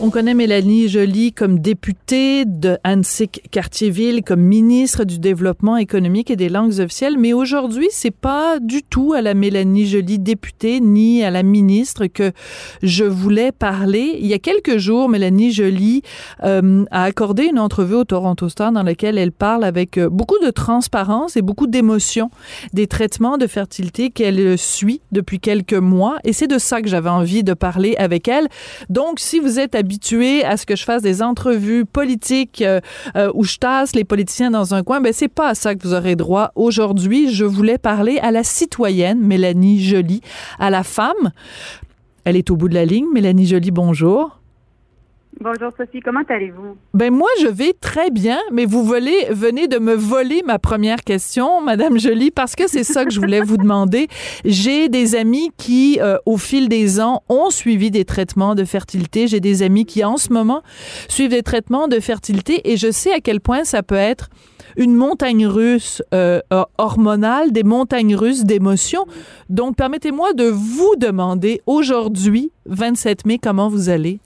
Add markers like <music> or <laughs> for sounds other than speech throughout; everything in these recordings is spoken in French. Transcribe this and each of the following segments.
On connaît Mélanie Joly comme députée de Annecy-Cartierville, comme ministre du Développement économique et des langues officielles, mais aujourd'hui, c'est pas du tout à la Mélanie Joly députée ni à la ministre que je voulais parler. Il y a quelques jours, Mélanie Joly euh, a accordé une entrevue au Toronto Star dans laquelle elle parle avec euh, beaucoup de transparence et beaucoup d'émotion des traitements de fertilité qu'elle suit depuis quelques mois, et c'est de ça que j'avais envie de parler avec elle. Donc, si vous êtes à ce que je fasse des entrevues politiques euh, euh, où je tasse les politiciens dans un coin, ben c'est pas à ça que vous aurez droit aujourd'hui. Je voulais parler à la citoyenne Mélanie Joly, à la femme. Elle est au bout de la ligne. Mélanie Joly, bonjour. Bonjour Sophie, comment allez-vous? Ben moi je vais très bien, mais vous venez de me voler ma première question, Madame Jolie, parce que c'est ça que je voulais vous demander. J'ai des amis qui, euh, au fil des ans, ont suivi des traitements de fertilité. J'ai des amis qui, en ce moment, suivent des traitements de fertilité, et je sais à quel point ça peut être une montagne russe euh, hormonale, des montagnes russes d'émotions. Donc permettez-moi de vous demander aujourd'hui, 27 mai, comment vous allez?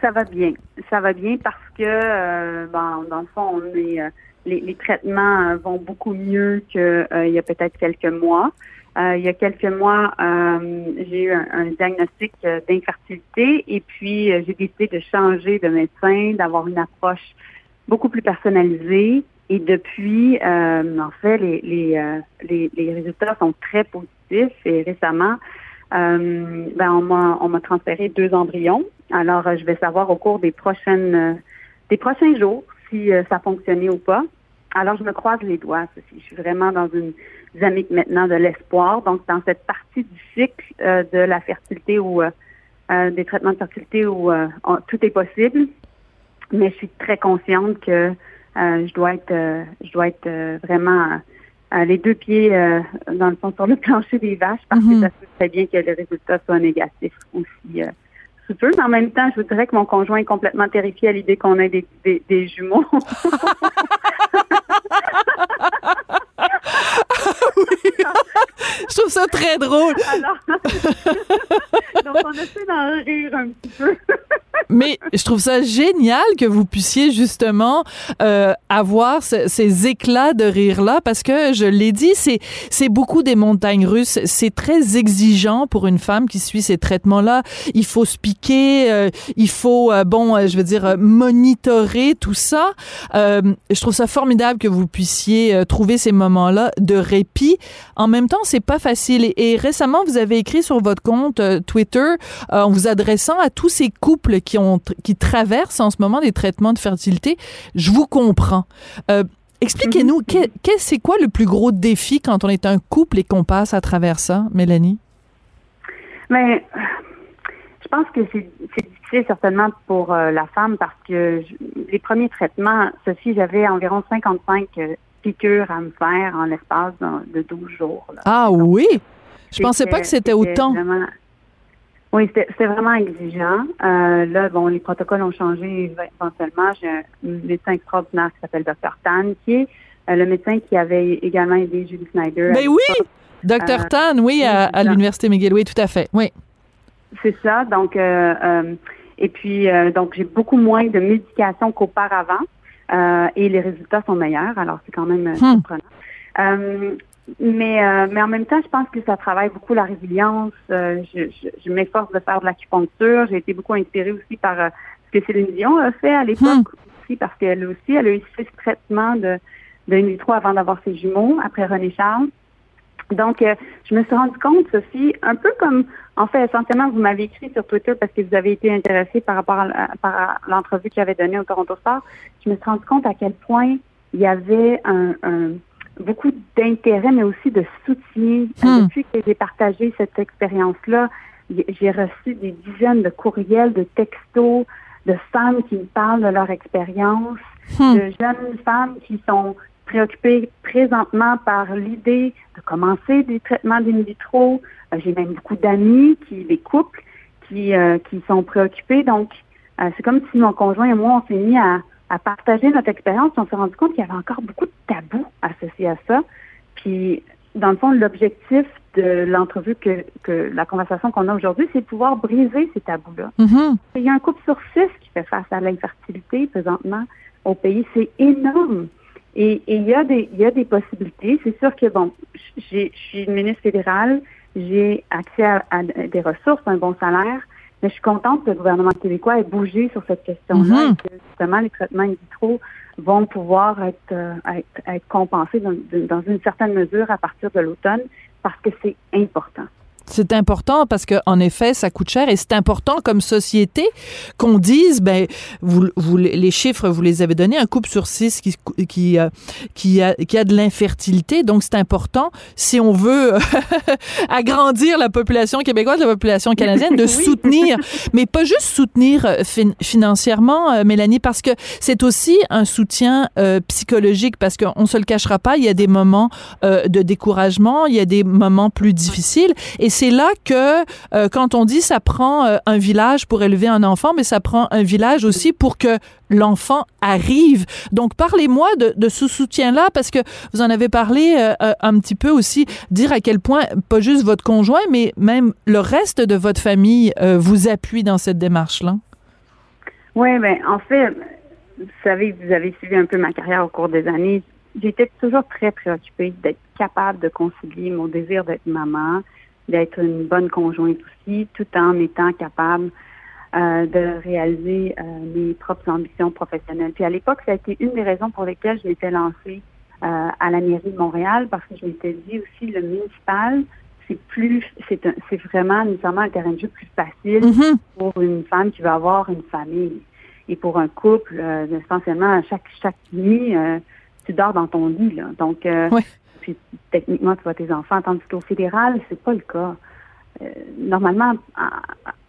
Ça va bien. Ça va bien parce que, euh, ben, dans le fond, on est, euh, les, les, traitements euh, vont beaucoup mieux qu'il il y a peut-être quelques mois. il y a quelques mois, j'ai eu un, un diagnostic d'infertilité et puis j'ai décidé de changer de médecin, d'avoir une approche beaucoup plus personnalisée. Et depuis, en fait, les, les, les résultats sont très positifs et récemment, euh, ben on m'a on m'a transféré deux embryons. Alors euh, je vais savoir au cours des prochaines euh, des prochains jours si ça a fonctionné ou pas. Alors je me croise les doigts. Je suis vraiment dans une dynamique maintenant de l'espoir. Donc dans cette partie du cycle de la fertilité ou des traitements de fertilité où tout est possible, mais je suis très consciente que je dois être je dois être vraiment euh, les deux pieds, euh, dans le fond, sur le <laughs> plancher des vaches, parce que mhm. ça se très bien que le résultat soit négatif aussi. Euh, sous peu. Mais en même temps, je vous dirais que mon conjoint est complètement terrifié à l'idée qu'on ait des, des, des jumeaux. <laughs> Je trouve ça très drôle. <laughs> donc, on essaie d'en rire un petit peu. <laughs> Mais je trouve ça génial que vous puissiez justement euh, avoir ces éclats de rire-là parce que, je l'ai dit, c'est, c'est beaucoup des montagnes russes. C'est très exigeant pour une femme qui suit ces traitements-là. Il faut se piquer, euh, il faut, euh, bon, je veux dire, monitorer tout ça. je trouve ça formidable que vous puissiez trouver ces moments-là de répit. En même temps, c'est pas facile. Et, récemment, vous avez écrit sur votre compte Twitter en vous adressant à tous ces couples qui qui traversent en ce moment des traitements de fertilité, je vous comprends. Euh, expliquez-nous, mhm. c'est quoi le plus gros défi quand on est un couple et qu'on passe à travers ça, Mélanie? Mais ben, je pense que c'est difficile certainement pour euh, la femme parce que les premiers traitements, Sophie, j'avais environ 55 euh, piqûres à me faire en l'espace de 12 jours. Ah oui? Je pensais pas que c'était autant. Oui, c'était vraiment exigeant. Euh, là, bon, les protocoles ont changé éventuellement. J'ai un médecin extraordinaire qui s'appelle Dr. Tan, qui est euh, le médecin qui avait également aidé Julie Snyder. Mais oui! Dr. Euh, Tan, oui, à, l'Université McGill. Oui, tout à fait. Oui. C'est ça. Donc, et puis, donc, j'ai beaucoup moins de médication qu'auparavant. Et les résultats sont meilleurs. Alors, c'est quand même hmm. surprenant. Mais, euh, mais en même temps, je pense que ça travaille beaucoup la résilience. Euh, je, je, m'efforce de faire de l'acupuncture. J'ai été beaucoup inspirée aussi par euh, ce que Céline Dion a fait à l'époque hmm. aussi, parce qu'elle aussi, elle a eu ce traitement de, de vitro avant d'avoir ses jumeaux, après René Charles. Donc, je me suis rendu compte, Sophie, un peu comme, en fait, essentiellement, vous m'avez écrit sur Twitter parce que vous avez été intéressé par rapport à, par l'entrevue que j'avais donnée au Toronto Star. Je me suis rendu compte à quel point il y avait un, beaucoup d'intérêt, mais aussi de soutien. Hmm. Depuis que j'ai partagé cette expérience-là, j'ai reçu des dizaines de courriels, de textos de femmes qui me parlent de leur expérience, hmm. de jeunes femmes qui sont préoccupées présentement par l'idée de commencer des traitements d'in vitro. Euh, j'ai même beaucoup d'amis, qui, des couples, qui, euh, qui sont préoccupés. Donc, euh, c'est comme si mon conjoint et moi, on s'est mis à, à partager notre expérience. On s'est rendu compte qu'il y avait encore beaucoup de tabous associés à ça. Puis, dans le fond, l'objectif de l'entrevue que, que la conversation qu'on a aujourd'hui, c'est de pouvoir briser ces tabous-là. Mm-hmm. Il y a un couple sur six qui fait face à l'infertilité présentement au pays. C'est énorme. Et, il y a des il y a des possibilités. C'est sûr que bon, je suis une ministre fédérale, j'ai accès à, des ressources, un bon salaire, mais je suis contente que le gouvernement québécois ait bougé sur cette question-là mm-hmm. et que justement les traitements in vitro vont pouvoir être, euh, être, être compensés dans, dans, une certaine mesure à partir de l'automne parce que c'est important. C'est important parce que en effet, ça coûte cher et c'est important comme société qu'on dise, ben, vous, vous, les chiffres, vous les avez donnés, un couple sur six qui, qui, euh, qui, a, qui a de l'infertilité. Donc, c'est important, si on veut <laughs> agrandir la population québécoise, la population canadienne, de <laughs> soutenir, mais pas juste soutenir euh, financièrement, euh, Mélanie, parce que c'est aussi un soutien psychologique parce qu'on se le cachera pas, il y a des moments de découragement, il y a des moments plus difficiles et c'est là que euh, quand on dit ça prend euh, un village pour élever un enfant, mais ça prend un village aussi pour que l'enfant arrive. Donc parlez-moi de, ce soutien-là parce que vous en avez parlé euh, un petit peu aussi, dire à quel point pas juste votre conjoint, mais même le reste de votre famille vous appuie dans cette démarche-là. Oui, ben, en fait, vous savez, vous avez suivi un peu ma carrière au cours des années. J'étais toujours très préoccupée d'être capable de concilier mon désir d'être maman, d'être une bonne conjointe aussi, tout en étant capable euh, de réaliser euh, mes propres ambitions professionnelles. Puis à l'époque, ça a été une des raisons pour lesquelles je m'étais lancée euh, à la mairie de Montréal, parce que je m'étais dit aussi le municipal, c'est plus, c'est c'est vraiment nécessairement un terrain de jeu plus facile mm-hmm. pour une femme qui veut avoir une famille. Et pour un couple, essentiellement, chaque chaque nuit, tu dors dans ton lit. Là. Donc, techniquement, tu vois tes enfants. Tandis qu'au fédéral, c'est pas le cas. Euh, normalement,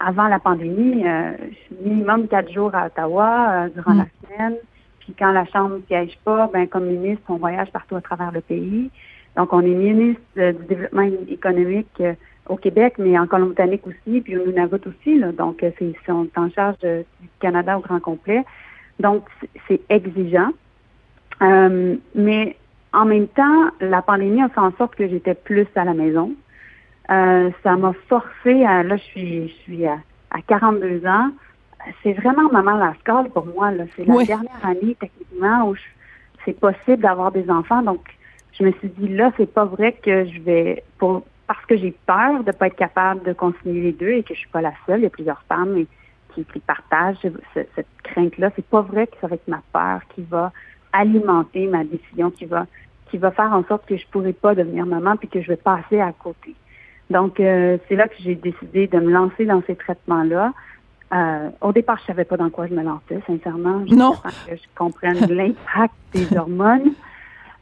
avant la pandémie, euh, je suis minimum quatre jours à Ottawa euh, durant la mm. semaine. Puis quand la Chambre ne siège pas, ben comme ministre, on voyage partout à travers le pays. Donc, on est ministre du développement économique au Québec, mais en Colombie-Britannique aussi, puis au Nunavut aussi. Donc, c'est, on est en charge du Canada au grand complet. Donc, c'est exigeant. Mais en même temps, la pandémie a fait en sorte que j'étais plus à la maison. Euh, ça m'a forcé à, là, je suis, je suis à, 42 ans. C'est vraiment maman la scale pour moi. Là. C'est la dernière année, techniquement, où c'est possible d'avoir des enfants. Donc, je me suis dit, là, c'est pas vrai que je vais, pour, parce que j'ai peur de pas être capable de continuer les deux et que je suis pas la seule. Il y a plusieurs femmes qui, qui partagent cette, cette crainte-là. C'est pas vrai que ça va être ma peur qui va alimenter ma décision qui va qui va faire en sorte que je pourrai pas devenir maman puis que je vais passer à côté. Donc euh, c'est là que j'ai décidé de me lancer dans ces traitements-là. Euh, au départ, je savais pas dans quoi je me lançais, sincèrement. Non. que je comprenne <laughs> l'impact des hormones.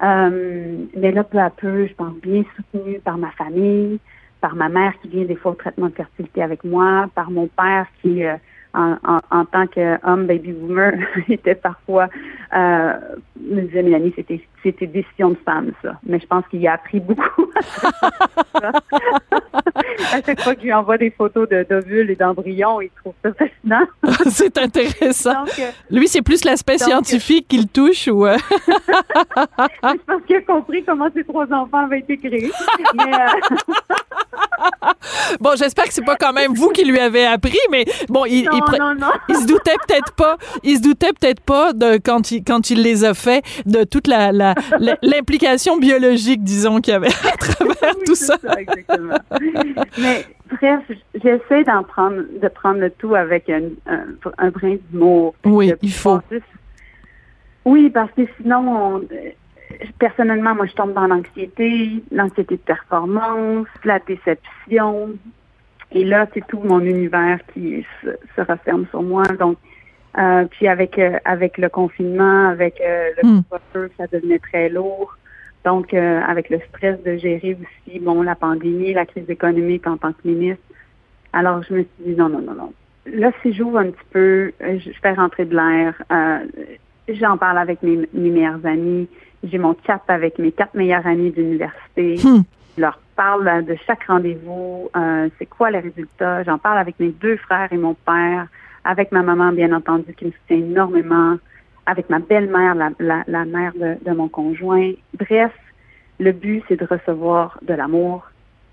Euh, mais là, peu à peu, je pense bien soutenue par ma famille, par ma mère qui vient des fois au traitement de fertilité avec moi, par mon père qui en, en, tant qu'homme baby boomer <laughs> était parfois euh, me disait Mélanie, c'était c'était décision de femme ça. Mais je pense qu'il a appris beaucoup. <laughs> à chaque fois que je lui envoie des photos d'ovules et d'embryons, il trouve ça fascinant. <laughs> c'est intéressant. Euh, lui, c'est plus l'aspect scientifique qu'il touche ou. Euh? <laughs> je pense qu'il a compris comment ces trois enfants avaient été créés. Mais, <laughs> bon, j'espère que c'est pas quand même vous qui lui avez appris, mais bon, il, il, se doutait peut-être pas, il se doutait peut-être pas de quand il quand il les a fait de toute la l'implication biologique, disons, qu'il y avait à travers tout ça. exactement. Mais bref, j'essaie d'en prendre de prendre le tout avec un, un, brin d'humour. Oui, il faut. Oui, parce que sinon, personnellement, moi, je tombe dans l'anxiété, l'anxiété de performance, la déception. Et là, c'est tout mon univers qui se, referme sur moi. Donc, Euh, puis avec avec le confinement, avec le couvre-feu, ça devenait très lourd. Donc, avec le stress de gérer aussi, bon, la pandémie, la crise économique en tant que ministre. Alors, je me suis dit non, non, non, non. Là, si j'ouvre un petit peu, je fais rentrer de l'air. J'en parle avec mes, mes meilleurs amis. J'ai mon chat avec mes quatre meilleurs amis d'université. Hmm. Je leur parle de chaque rendez-vous. Euh, c'est quoi les résultats? J'en parle avec mes deux frères et mon père, avec ma maman, bien entendu, qui me soutient énormément, avec ma belle-mère, la, la, la, mère de, de mon conjoint. Bref, le but, c'est de recevoir de l'amour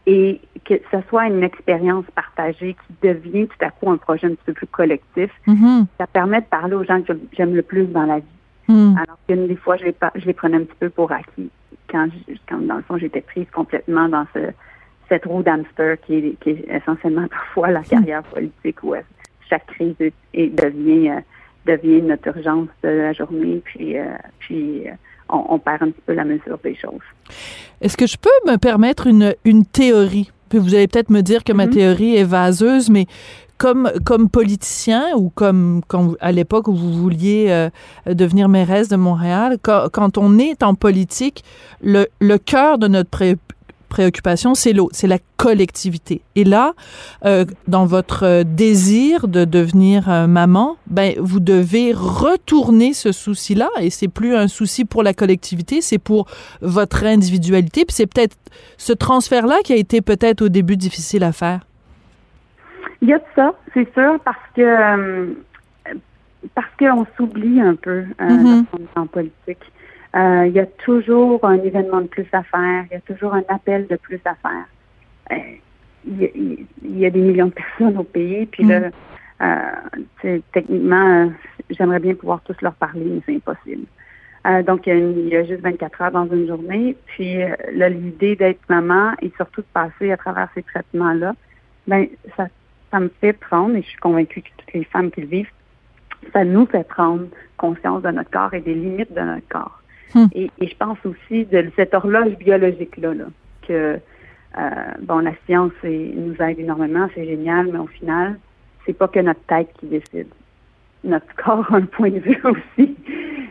et que ce soit une expérience partagée qui devient tout à coup un projet un petit peu plus collectif. Mm-hmm. Ça permet de parler aux gens que j'aime le plus dans la vie. Mm. Alors qu'une des fois, je les, je les prenais un petit peu pour acquis. Quand, je, quand dans le fond, j'étais prise complètement dans ce, cette roue d'hamster qui est, qui est essentiellement <laughs> parfois la carrière politique où chaque crise est, est, devient, euh, devient notre urgence de la journée, puis, euh, puis on, on, perd un petit peu la mesure des choses. Est-ce que je peux me permettre une, une théorie? Puis vous allez peut-être me dire que ma mm -hmm. théorie est vaseuse, mais comme, comme politicien ou comme quand, à l'époque où vous vouliez euh, devenir mairesse de Montréal, quand, quand, on est en politique, le, le cœur de notre pré préoccupation, c'est l'autre, c'est la collectivité. Et là, euh, dans votre désir de devenir euh, maman, ben vous devez retourner ce souci-là, et c'est plus un souci pour la collectivité, c'est pour votre individualité. Puis c'est peut-être ce transfert-là qui a été peut-être au début difficile à faire. Il y a de ça, c'est sûr, parce que euh, parce qu'on s'oublie un peu euh, mm -hmm. en politique. Euh, il y a toujours un événement de plus à faire, il y a toujours un appel de plus à faire. Euh, il, y a, il, y a, des millions de personnes au pays, puis mm là, euh, techniquement, j'aimerais bien pouvoir tous leur parler, mais c'est impossible. donc, il y, a une, il y, a juste 24 heures dans une journée. Puis l'idée d'être maman et surtout de passer à travers ces traitements-là, ben ça ça me fait prendre, et je suis convaincue que toutes les femmes qui le vivent, ça nous fait prendre conscience de notre corps et des limites de notre corps. Hmm. Et, je pense aussi de cette horloge biologique-là, là, que, euh, bon, la science nous aide énormément, c'est génial, mais au final, c'est pas que notre tête qui décide. Notre <laughs> corps a un point de vue aussi.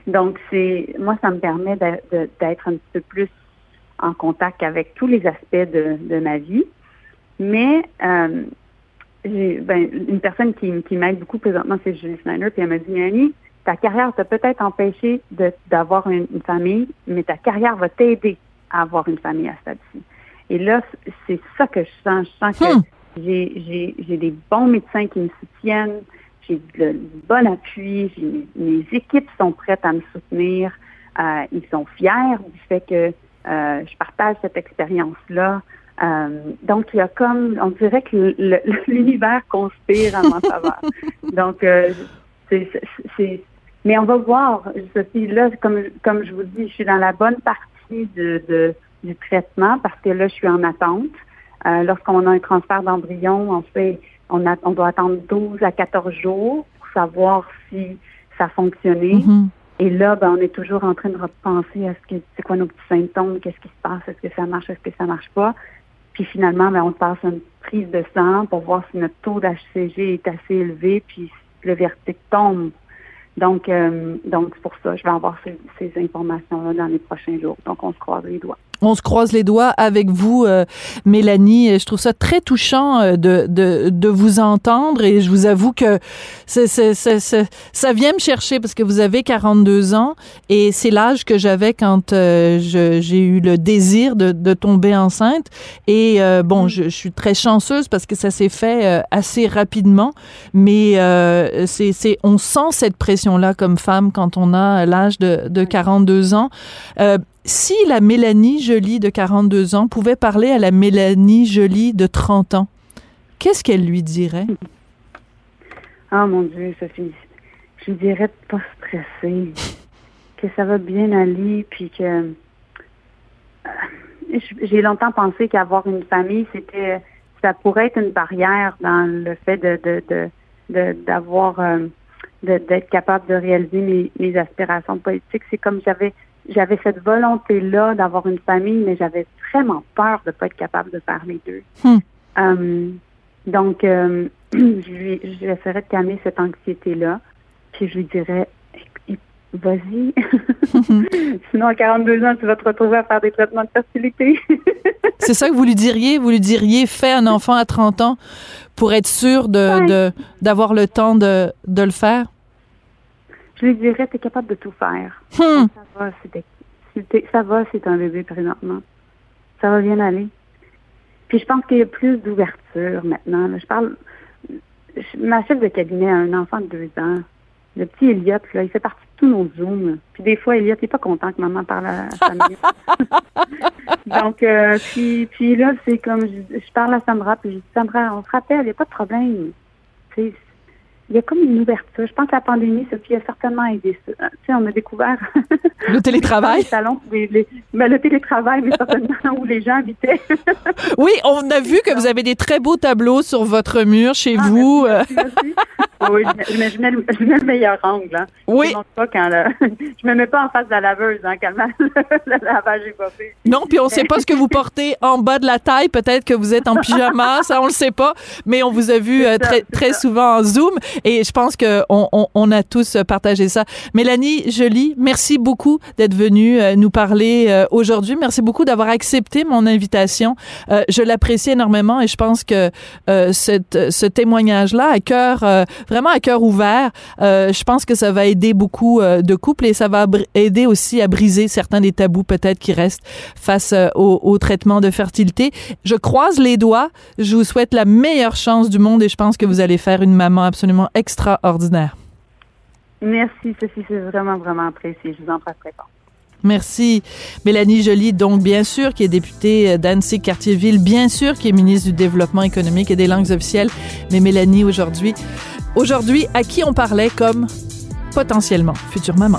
Donc, c'est, moi, ça me permet d'être un petit peu plus en contact avec tous les aspects de, ma vie. Mais, euh, j'ai ben, une personne qui, m'aide beaucoup présentement, c'est Julie Snyder, puis elle m'a dit, Mélanie, ta carrière t'a peut-être empêché d'avoir une, une, famille, mais ta carrière va t'aider à avoir une famille à stade-ci. Et là, c'est ça que je sens. Je sens que Hmm. j'ai j'ai des bons médecins qui me soutiennent, j'ai du bon appui, mes, équipes sont prêtes à me soutenir, euh, ils sont fiers du fait que euh, je partage cette expérience-là. Euh, donc, il y a comme, on dirait que <laughs> l'univers conspire à mon faveur. <laughs> donc, euh, c'est, mais on va voir, Sophie, là, comme, comme je vous dis, je suis dans la bonne partie de, de du traitement parce que là, je suis en attente. Euh, lorsqu'on a un transfert d'embryon, on fait, on, a, on doit attendre 12 à 14 jours pour savoir si ça a fonctionné. Mm -hmm. Et là, ben, on est toujours en train de repenser à ce que c'est quoi nos petits symptômes, qu'est-ce qui se passe, est-ce que ça marche, est-ce que ça marche pas. Puis finalement, ben, on passe une prise de sang pour voir si notre taux d'HCG est assez élevé, puis le vertige tombe. Donc, euh, donc c'est pour ça, je vais avoir ces, ces informations-là dans les prochains jours. Donc, on se croise les doigts. On se croise les doigts avec vous, euh, Mélanie. Je trouve ça très touchant euh, de, de, de, vous entendre et je vous avoue que c'est, c'est, c'est, ça vient me chercher parce que vous avez 42 ans et c'est l'âge que j'avais quand euh, je, j'ai eu le désir de, de tomber enceinte. Et euh, bon, je, je, suis très chanceuse parce que ça s'est fait euh, assez rapidement, mais c'est, c'est, on sent cette pression-là comme femme quand on a l'âge de, de 42 ans si la Mélanie Jolie de 42 ans pouvait parler à la Mélanie Jolie de 30 ans, qu'est-ce qu'elle lui dirait? Ah, oh, mon Dieu, Sophie, je lui dirais de pas stresser, que ça va bien aller, puis que j'ai longtemps pensé qu'avoir une famille, c'était ça pourrait être une barrière dans le fait de de de d'avoir euh, d'être capable de réaliser mes, mes aspirations politiques. C'est comme j'avais j'avais cette volonté-là d'avoir une famille, mais j'avais vraiment peur de ne pas être capable de faire les deux. Hmm. Um, donc, <clears throat> euh, j'essaierai de calmer cette anxiété-là. Puis je lui dirais, vas-y. <laughs> Sinon, à 42 ans, tu vas te retrouver à faire des traitements de fertilité. <laughs> c'est ça que vous lui diriez? Vous lui diriez, fais un enfant à 30 ans pour être sûr de, d'avoir le temps de, de le faire? Je lui dirais, tu es capable de tout faire. Hmm. Ça va, c'est, ça va, c'est un bébé présentement. Ça va bien aller. Puis je pense qu'il y a plus d'ouverture maintenant. Je parle, ma chef de cabinet a un enfant de deux ans. Le petit Elliot, là, il fait partie de tous nos Zooms. Puis des fois, Elliot n'est pas content que maman parle à sa <laughs> Donc, euh, puis, puis là, c'est comme, je, parle à Sandra, puis je dis, Sandra, on se rappelle, il n'y a pas de problème. Tu sais, il y a comme une ouverture. Je pense que la pandémie, Sophie, a certainement aidé ça. Tu sais, on a découvert... <laughs> Le télétravail? les salons, ben, le télétravail, mais certainement où les gens habitaient. <laughs> oui, on a vu que vous avez des très beaux tableaux sur votre mur chez ah, vous. Merci, merci, <laughs> oui, mais je mets, le, je mets le meilleur angle. Hein. Oui. Je, pas quand je me mets pas en face de la laveuse hein, quand le, lavage est pas fait. Non, puis on sait pas ce que vous portez en bas de la taille. Peut-être que vous êtes en pyjama, ça on le sait pas. Mais on vous a vu euh, très, très souvent en Zoom et je pense qu'on on, on, a tous partagé ça. Mélanie Jolie, merci beaucoup d'être venue euh, nous parler euh, aujourd'hui. Merci beaucoup d'avoir accepté mon invitation. je l'apprécie énormément et je pense que cette, ce témoignage-là, à cœur vraiment à cœur ouvert. Euh, je pense que ça va aider beaucoup euh, de couples et ça va aider aussi à briser certains des tabous peut-être qui restent face euh, au, au, traitement de fertilité. Je croise les doigts. Je vous souhaite la meilleure chance du monde et je pense que vous allez faire une maman absolument extraordinaire. Merci, Sophie. C'est vraiment, vraiment apprécié. Je vous en prie pas. Merci. Mélanie Joly, donc, bien sûr, qui est députée d'Annecy-Cartierville, bien sûr, qui est ministre du Développement économique et des langues officielles. Mais Mélanie, aujourd'hui, Aujourd'hui, à qui on parlait comme potentiellement future maman?